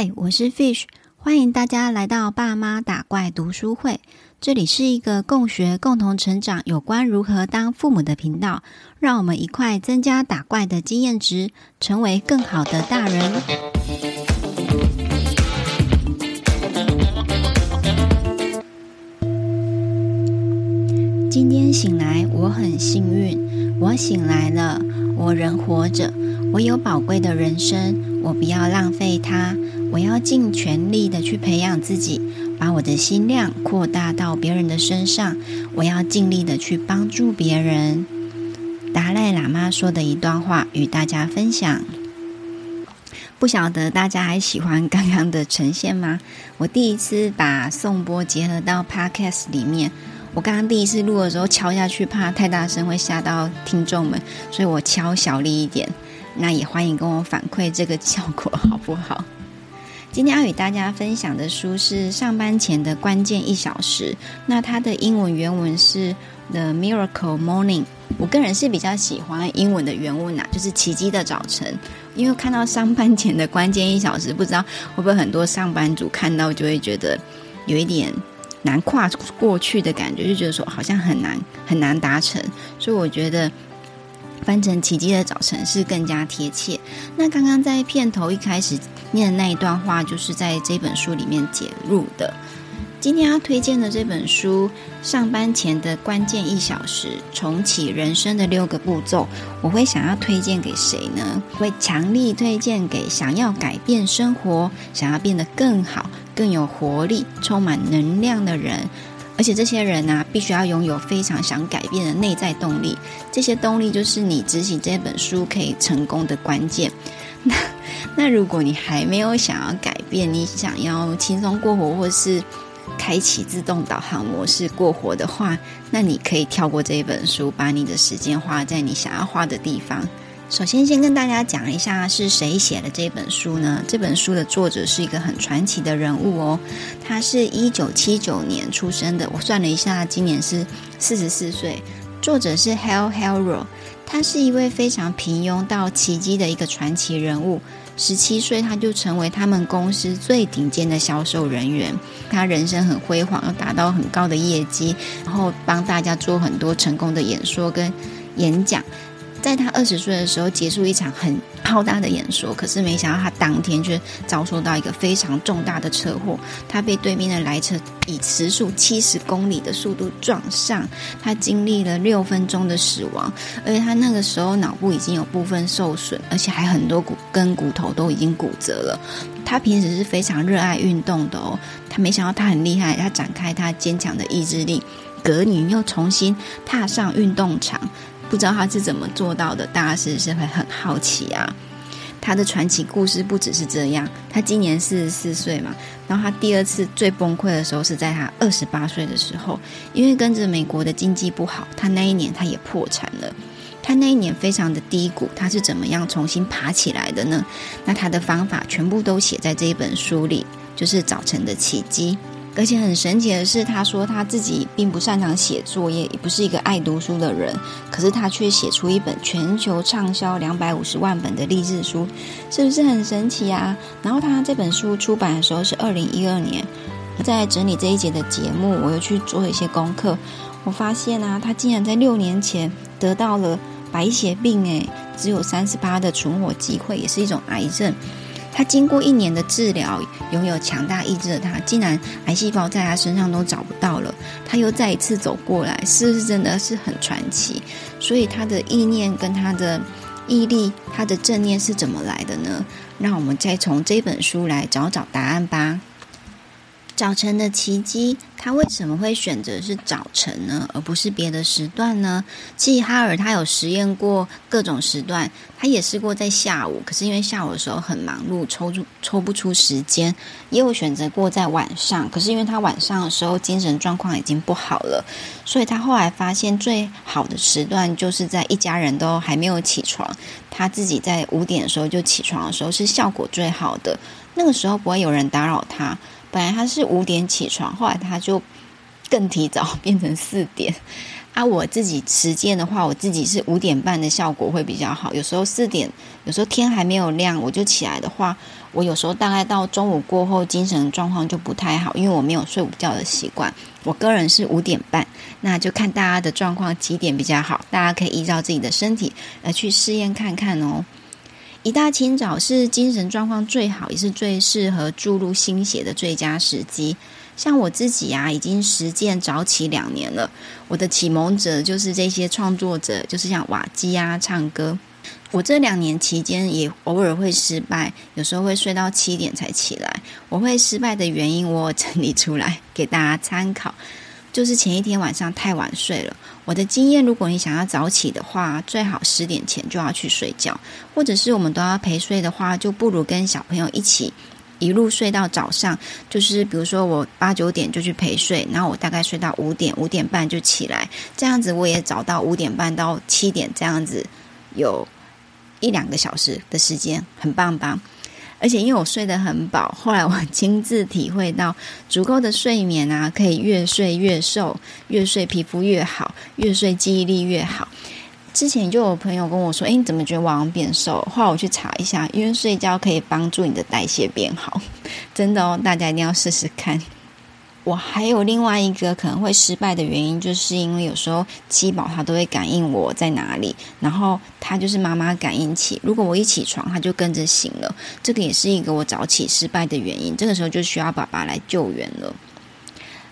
嗨，我是 Fish，欢迎大家来到爸妈打怪读书会。这里是一个共学、共同成长有关如何当父母的频道，让我们一块增加打怪的经验值，成为更好的大人。今天醒来，我很幸运，我醒来了，我人活着。我有宝贵的人生，我不要浪费它。我要尽全力的去培养自己，把我的心量扩大到别人的身上。我要尽力的去帮助别人。达赖喇嘛说的一段话与大家分享。不晓得大家还喜欢刚刚的呈现吗？我第一次把颂钵结合到 Podcast 里面。我刚刚第一次录的时候敲下去，怕太大声会吓到听众们，所以我敲小力一点。那也欢迎跟我反馈这个效果好不好？今天要与大家分享的书是《上班前的关键一小时》，那它的英文原文是《The Miracle Morning》。我个人是比较喜欢英文的原文呐，就是“奇迹的早晨”。因为看到上班前的关键一小时，不知道会不会很多上班族看到就会觉得有一点难跨过去的感觉，就觉得说好像很难很难达成，所以我觉得。翻成奇迹的早晨是更加贴切。那刚刚在片头一开始念的那一段话，就是在这本书里面解入的。今天要推荐的这本书《上班前的关键一小时：重启人生的六个步骤》，我会想要推荐给谁呢？会强力推荐给想要改变生活、想要变得更好、更有活力、充满能量的人。而且这些人呢、必须要拥有非常想改变的内在动力。这些动力就是你执行这本书可以成功的关键。那那如果你还没有想要改变，你想要轻松过活，或是开启自动导航模式过活的话，那你可以跳过这一本书，把你的时间花在你想要花的地方。首先，先跟大家讲一下是谁写的这本书呢？这本书的作者是一个很传奇的人物哦。他是一九七九年出生的，我算了一下，今年是四十四岁。作者是 Hal Helro，他是一位非常平庸到奇迹的一个传奇人物。十七岁他就成为他们公司最顶尖的销售人员。他人生很辉煌，要达到很高的业绩，然后帮大家做很多成功的演说跟演讲。在他二十岁的时候结束一场很浩大的演说，可是没想到他当天却遭受到一个非常重大的车祸，他被对面的来车以时速七十公里的速度撞上，他经历了六分钟的死亡，而且他那个时候脑部已经有部分受损，而且还很多骨跟骨头都已经骨折了。他平时是非常热爱运动的哦，他没想到他很厉害，他展开他坚强的意志力，隔年又重新踏上运动场。不知道他是怎么做到的，大家是不是会很好奇啊？他的传奇故事不只是这样。他今年四十四岁嘛，然后他第二次最崩溃的时候是在他二十八岁的时候，因为跟着美国的经济不好，他那一年他也破产了。他那一年非常的低谷，他是怎么样重新爬起来的呢？那他的方法全部都写在这一本书里，就是《早晨的奇迹》。而且很神奇的是，他说他自己并不擅长写作业，也不是一个爱读书的人，可是他却写出一本全球畅销两百五十万本的励志书，是不是很神奇啊？然后他这本书出版的时候是二零一二年，在整理这一节的节目，我又去做了一些功课，我发现啊，他竟然在六年前得到了白血病，诶，只有三十八的存活机会，也是一种癌症。他经过一年的治疗，拥有强大意志的他，竟然癌细胞在他身上都找不到了。他又再一次走过来，是不是真的是很传奇？所以他的意念跟他的毅力，他的正念是怎么来的呢？让我们再从这本书来找找答案吧。早晨的奇迹，他为什么会选择是早晨呢，而不是别的时段呢？其实哈尔他有实验过各种时段，他也试过在下午，可是因为下午的时候很忙碌，抽出抽不出时间；也有选择过在晚上，可是因为他晚上的时候精神状况已经不好了，所以他后来发现最好的时段就是在一家人都还没有起床，他自己在五点的时候就起床的时候是效果最好的，那个时候不会有人打扰他。本来他是五点起床，后来他就更提早 变成四点。啊，我自己实践的话，我自己是五点半的效果会比较好。有时候四点，有时候天还没有亮我就起来的话，我有时候大概到中午过后，精神状况就不太好，因为我没有睡午觉的习惯。我个人是五点半，那就看大家的状况几点比较好，大家可以依照自己的身体来去试验看看哦。一大清早是精神状况最好，也是最适合注入新血的最佳时机。像我自己啊，已经实践早起两年了。我的启蒙者就是这些创作者，就是像瓦基啊，唱歌。我这两年期间也偶尔会失败，有时候会睡到七点才起来。我会失败的原因，我整理出来给大家参考。就是前一天晚上太晚睡了。我的经验，如果你想要早起的话，最好十点前就要去睡觉，或者是我们都要陪睡的话，就不如跟小朋友一起。一路睡到早上，就是比如说我八九点就去陪睡，然后我大概睡到五点，五点半就起来，这样子我也早到五点半到七点这样子，有一两个小时的时间，很棒吧？而且因为我睡得很饱，后来我亲自体会到，足够的睡眠啊，可以越睡越瘦，越睡皮肤越好，越睡记忆力越好。之前就有朋友跟我说：“诶，你怎么觉得晚上变瘦？”后来我去查一下，因为睡觉可以帮助你的代谢变好，真的哦，大家一定要试试看。我还有另外一个可能会失败的原因，就是因为有时候七宝他都会感应我在哪里，然后他就是妈妈感应起，如果我一起床，他就跟着醒了，这个也是一个我早起失败的原因。这个时候就需要爸爸来救援了。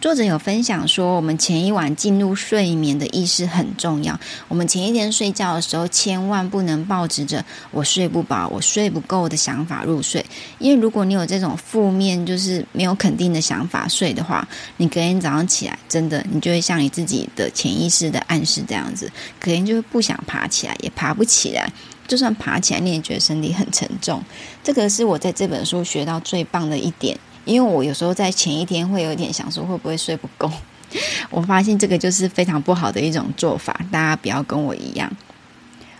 作者有分享说，我们前一晚进入睡眠的意识很重要。我们前一天睡觉的时候，千万不能抱持着“我睡不饱，我睡不够”的想法入睡。因为如果你有这种负面，就是没有肯定的想法睡的话，你隔天早上起来，真的你就会像你自己的潜意识的暗示这样子，隔天就会不想爬起来，也爬不起来。就算爬起来，你也觉得身体很沉重。这个是我在这本书学到最棒的一点。因为我有时候在前一天会有点想说会不会睡不够，我发现这个就是非常不好的一种做法，大家不要跟我一样。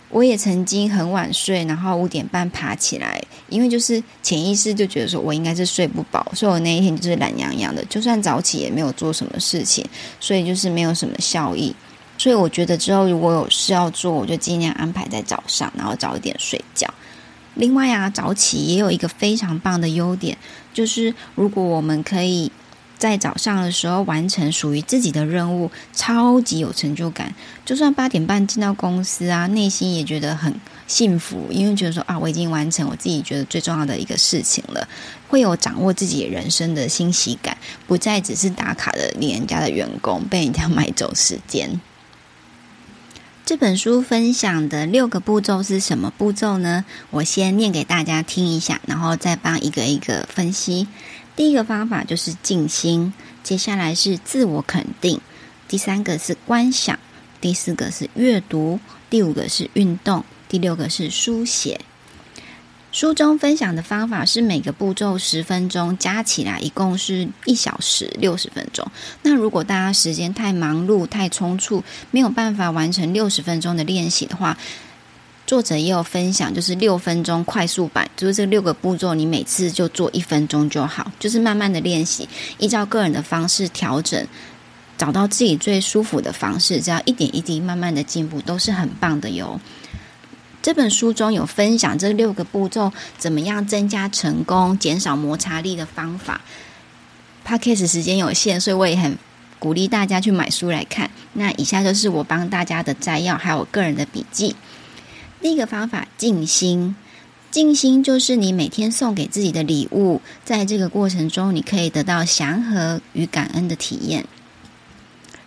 我也曾经很晚睡，然后五点半爬起来，因为就是潜意识就觉得说我应该是睡不饱，所以我那一天就是懒洋洋的，就算早起也没有做什么事情，所以就是没有什么效益。所以我觉得之后如果有事要做，我就尽量安排在早上，然后早一点睡觉。另外啊，早起也有一个非常棒的优点，就是如果我们可以在早上的时候完成属于自己的任务，超级有成就感。就算八点半进到公司啊，内心也觉得很幸福，因为觉得说啊，我已经完成我自己觉得最重要的一个事情了，会有掌握自己人生的欣喜感，不再只是打卡的领人家的员工，被人家买走时间。这本书分享的六个步骤是什么步骤呢？我先念给大家听一下，然后再帮一个一个分析。第一个方法就是静心，接下来是自我肯定，第三个是观想，第四个是阅读，第五个是运动，第六个是书写。书中分享的方法是每个步骤十分钟，加起来一共是一小时六十分钟。那如果大家时间太忙碌、太匆促，没有办法完成六十分钟的练习的话，作者也有分享，就是六分钟快速版，就是这六个步骤，你每次就做一分钟就好，就是慢慢的练习，依照个人的方式调整，找到自己最舒服的方式，只要一点一滴慢慢的进步，都是很棒的哟。这本书中有分享这六个步骤，怎么样增加成功、减少摩擦力的方法。Podcast 时间有限，所以我也很鼓励大家去买书来看。那以下就是我帮大家的摘要，还有我个人的笔记。第一个方法，静心。静心就是你每天送给自己的礼物，在这个过程中，你可以得到祥和与感恩的体验。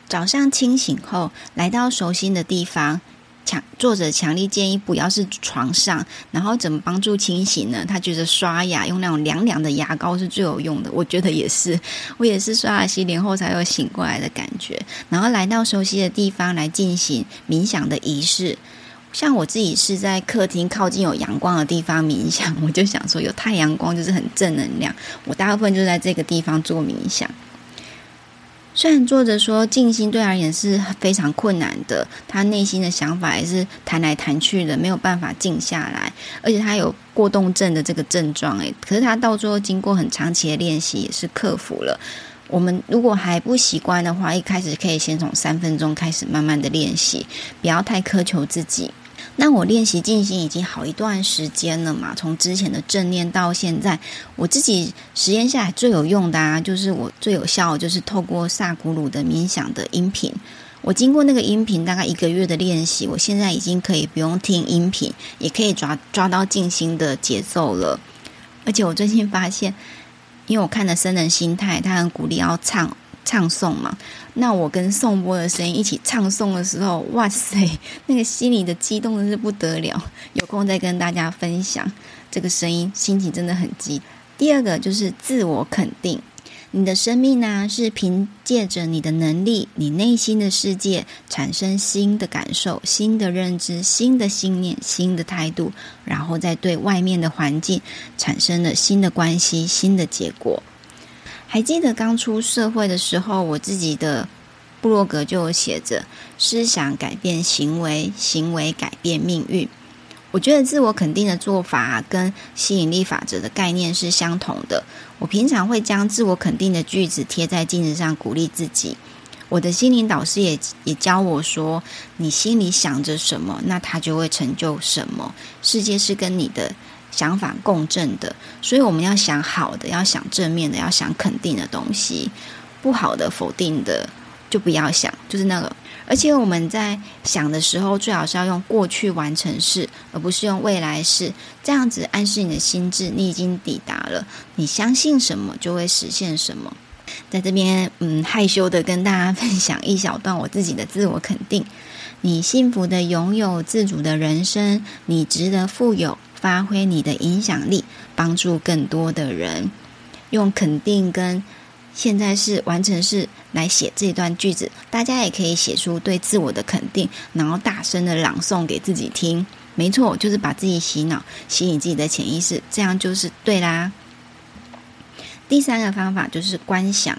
早上清醒后，来到熟悉的地方。强作者强烈建议不要是床上，然后怎么帮助清醒呢？他觉得刷牙用那种凉凉的牙膏是最有用的。我觉得也是，我也是刷牙洗脸后才有醒过来的感觉。然后来到熟悉的地方来进行冥想的仪式。像我自己是在客厅靠近有阳光的地方冥想，我就想说有太阳光就是很正能量。我大部分就在这个地方做冥想。虽然作者说静心对而言是非常困难的，他内心的想法也是弹来弹去的，没有办法静下来，而且他有过动症的这个症状，诶，可是他到最后经过很长期的练习也是克服了。我们如果还不习惯的话，一开始可以先从三分钟开始慢慢的练习，不要太苛求自己。那我练习静心已经好一段时间了嘛，从之前的正念到现在，我自己实验下来最有用的啊，就是我最有效，就是透过萨古鲁的冥想的音频。我经过那个音频大概一个月的练习，我现在已经可以不用听音频，也可以抓抓到静心的节奏了。而且我最近发现，因为我看了《僧人心态》，他很鼓励要唱。唱诵嘛，那我跟颂钵的声音一起唱诵的时候，哇塞，那个心里的激动的是不得了。有空再跟大家分享这个声音，心情真的很激。第二个就是自我肯定，你的生命呢是凭借着你的能力，你内心的世界产生新的感受、新的认知、新的信念、新的态度，然后再对外面的环境产生了新的关系、新的结果。还记得刚出社会的时候，我自己的部落格就写着“思想改变行为，行为改变命运”。我觉得自我肯定的做法跟吸引力法则的概念是相同的。我平常会将自我肯定的句子贴在镜子上，鼓励自己。我的心灵导师也也教我说：“你心里想着什么，那它就会成就什么。世界是跟你的。”想法共振的，所以我们要想好的，要想正面的，要想肯定的东西；不好的、否定的就不要想，就是那个。而且我们在想的时候，最好是要用过去完成式，而不是用未来式，这样子暗示你的心智，你已经抵达了。你相信什么，就会实现什么。在这边，嗯，害羞的跟大家分享一小段我自己的自我肯定：你幸福的拥有自主的人生，你值得富有。发挥你的影响力，帮助更多的人。用肯定跟现在式完成式来写这段句子，大家也可以写出对自我的肯定，然后大声的朗诵给自己听。没错，就是把自己洗脑，吸引自己的潜意识，这样就是对啦。第三个方法就是观想。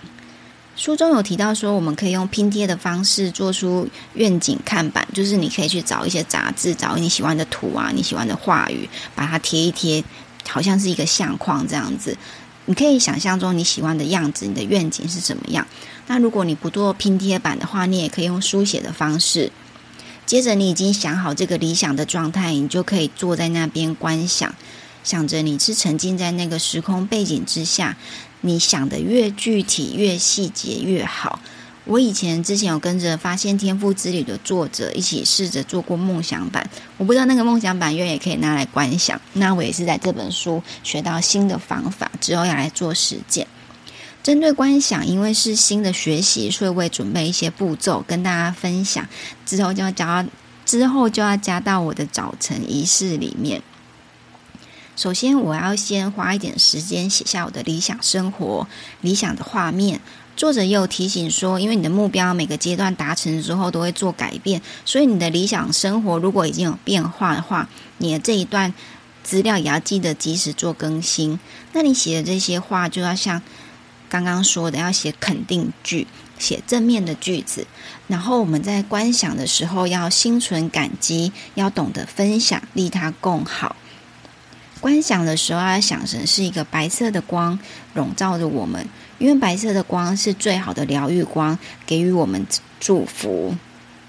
书中有提到说，我们可以用拼贴的方式做出愿景看板，就是你可以去找一些杂志，找你喜欢的图啊，你喜欢的话语，把它贴一贴，好像是一个相框这样子。你可以想象中你喜欢的样子，你的愿景是怎么样？那如果你不做拼贴板的话，你也可以用书写的方式。接着，你已经想好这个理想的状态，你就可以坐在那边观想，想着你是沉浸在那个时空背景之下。你想的越具体、越细节越好。我以前之前有跟着《发现天赋之旅》的作者一起试着做过梦想版，我不知道那个梦想版愿也可以拿来观想。那我也是在这本书学到新的方法之后要来做实践。针对观想，因为是新的学习，所以我也准备一些步骤跟大家分享。之后就要加，之后就要加到我的早晨仪式里面。首先，我要先花一点时间写下我的理想生活、理想的画面。作者也有提醒说，因为你的目标每个阶段达成之后都会做改变，所以你的理想生活如果已经有变化的话，你的这一段资料也要记得及时做更新。那你写的这些话就要像刚刚说的，要写肯定句，写正面的句子。然后我们在观想的时候要心存感激，要懂得分享，利他共好。观想的时候，要想成是一个白色的光笼罩着我们，因为白色的光是最好的疗愈光，给予我们祝福。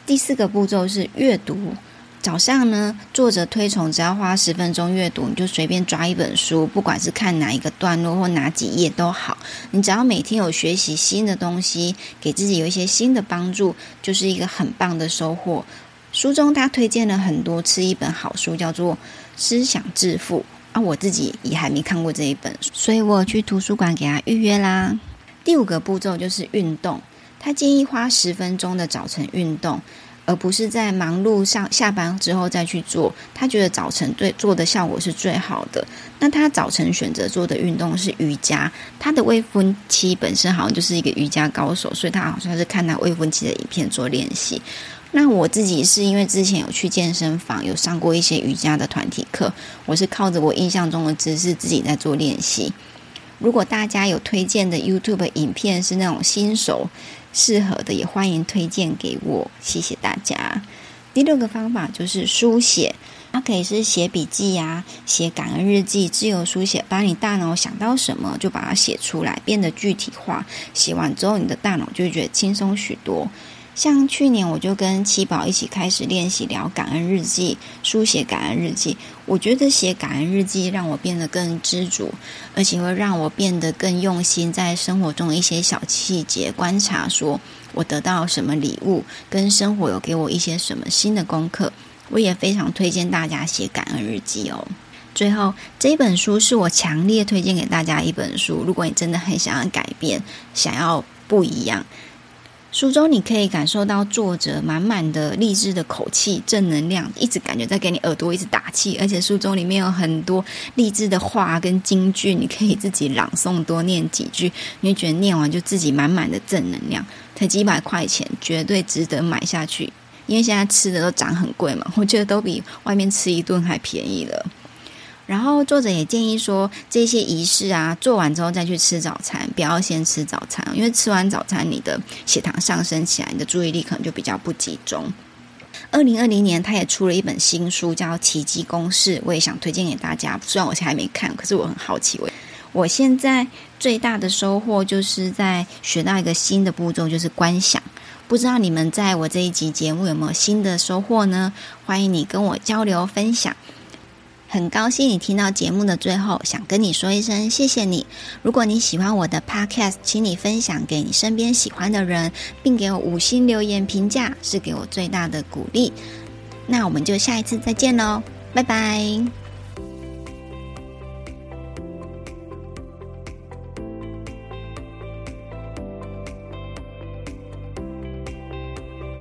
第四个步骤是阅读。早上呢，作者推崇只要花十分钟阅读，你就随便抓一本书，不管是看哪一个段落或哪几页都好。你只要每天有学习新的东西，给自己有一些新的帮助，就是一个很棒的收获。书中他推荐了很多次一本好书，叫做《思想致富》。啊，我自己也还没看过这一本，所以我去图书馆给他预约啦。第五个步骤就是运动，他建议花十分钟的早晨运动，而不是在忙碌上下班之后再去做。他觉得早晨对做的效果是最好的。那他早晨选择做的运动是瑜伽。他的未婚妻本身好像就是一个瑜伽高手，所以他好像是看他未婚妻的影片做练习。那我自己是因为之前有去健身房，有上过一些瑜伽的团体课，我是靠着我印象中的姿势自己在做练习。如果大家有推荐的 YouTube 影片是那种新手适合的，也欢迎推荐给我，谢谢大家。第六个方法就是书写，它可以是写笔记呀、啊，写感恩日记，自由书写，把你大脑想到什么就把它写出来，变得具体化。写完之后，你的大脑就会觉得轻松许多。像去年我就跟七宝一起开始练习聊感恩日记，书写感恩日记。我觉得写感恩日记让我变得更知足，而且会让我变得更用心，在生活中的一些小细节观察，说我得到什么礼物，跟生活有给我一些什么新的功课。我也非常推荐大家写感恩日记哦。最后，这本书是我强烈推荐给大家一本书。如果你真的很想要改变，想要不一样。书中你可以感受到作者满满的励志的口气、正能量，一直感觉在给你耳朵一直打气。而且书中里面有很多励志的话跟金句，你可以自己朗诵多念几句，你会觉得念完就自己满满的正能量。才几百块钱，绝对值得买下去。因为现在吃的都涨很贵嘛，我觉得都比外面吃一顿还便宜了。然后作者也建议说，这些仪式啊，做完之后再去吃早餐，不要先吃早餐，因为吃完早餐，你的血糖上升起来，你的注意力可能就比较不集中。二零二零年，他也出了一本新书，叫《奇迹公式》，我也想推荐给大家。虽然我现在还没看，可是我很好奇。我我现在最大的收获就是在学到一个新的步骤，就是观想。不知道你们在我这一集节目有没有新的收获呢？欢迎你跟我交流分享。很高兴你听到节目的最后，想跟你说一声谢谢你。如果你喜欢我的 Podcast，请你分享给你身边喜欢的人，并给我五星留言评价，是给我最大的鼓励。那我们就下一次再见喽，拜拜。